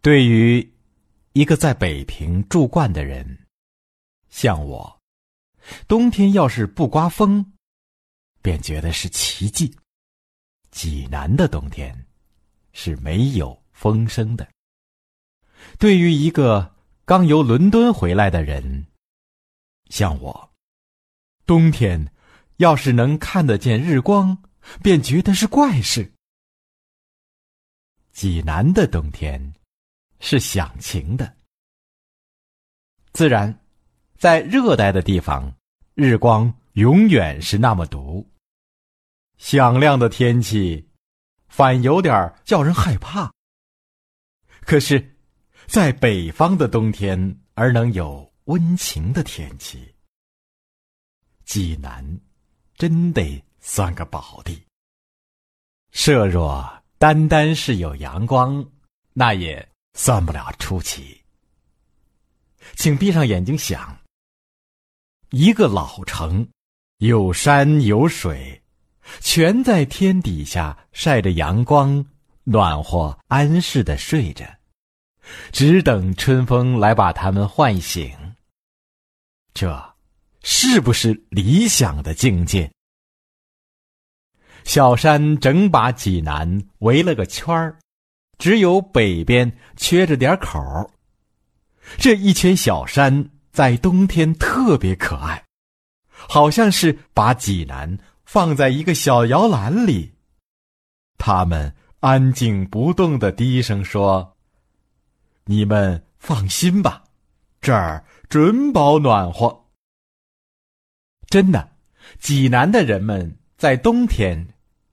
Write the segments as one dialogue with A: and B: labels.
A: 对于一个在北平住惯的人，像我，冬天要是不刮风，便觉得是奇迹。济南的冬天是没有风声的。对于一个刚由伦敦回来的人，像我，冬天要是能看得见日光，便觉得是怪事。济南的冬天是响晴的。自然，在热带的地方，日光永远是那么毒。响亮的天气，反有点叫人害怕。可是，在北方的冬天，而能有温情的天气，济南真得算个宝地。设若。单单是有阳光，那也算不了出奇。请闭上眼睛想：一个老城，有山有水，全在天底下晒着阳光，暖和安适的睡着，只等春风来把他们唤醒。这，是不是理想的境界？小山整把济南围了个圈儿，只有北边缺着点口儿。这一圈小山在冬天特别可爱，好像是把济南放在一个小摇篮里。他们安静不动的低声说：“你们放心吧，这儿准保暖和。”真的，济南的人们在冬天。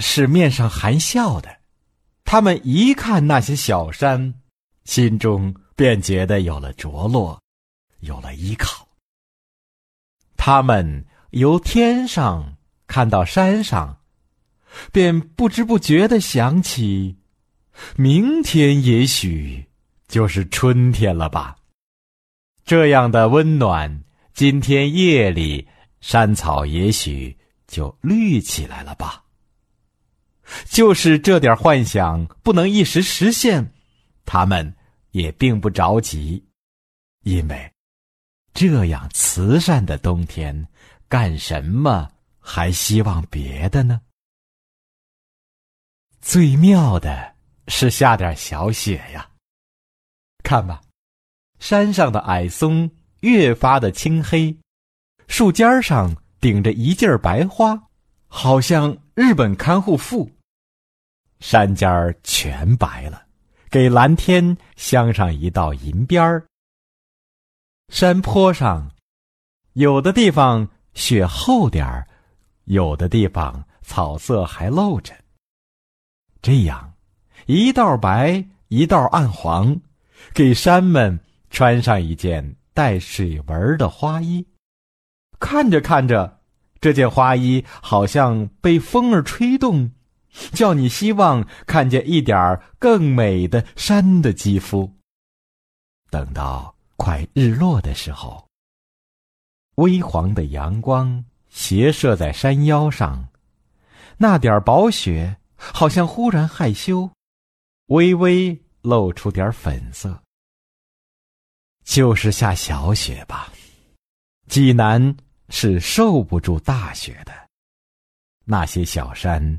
A: 是面上含笑的，他们一看那些小山，心中便觉得有了着落，有了依靠。他们由天上看到山上，便不知不觉的想起，明天也许就是春天了吧。这样的温暖，今天夜里山草也许就绿起来了吧。就是这点幻想不能一时实现，他们也并不着急，因为这样慈善的冬天，干什么还希望别的呢？最妙的是下点小雪呀！看吧，山上的矮松越发的青黑，树尖上顶着一劲儿白花，好像日本看护妇。山尖儿全白了，给蓝天镶上一道银边儿。山坡上，有的地方雪厚点儿，有的地方草色还露着。这样，一道白，一道暗黄，给山们穿上一件带水纹的花衣。看着看着，这件花衣好像被风儿吹动。叫你希望看见一点更美的山的肌肤。等到快日落的时候，微黄的阳光斜射在山腰上，那点儿薄雪好像忽然害羞，微微露出点粉色。就是下小雪吧，济南是受不住大雪的，那些小山。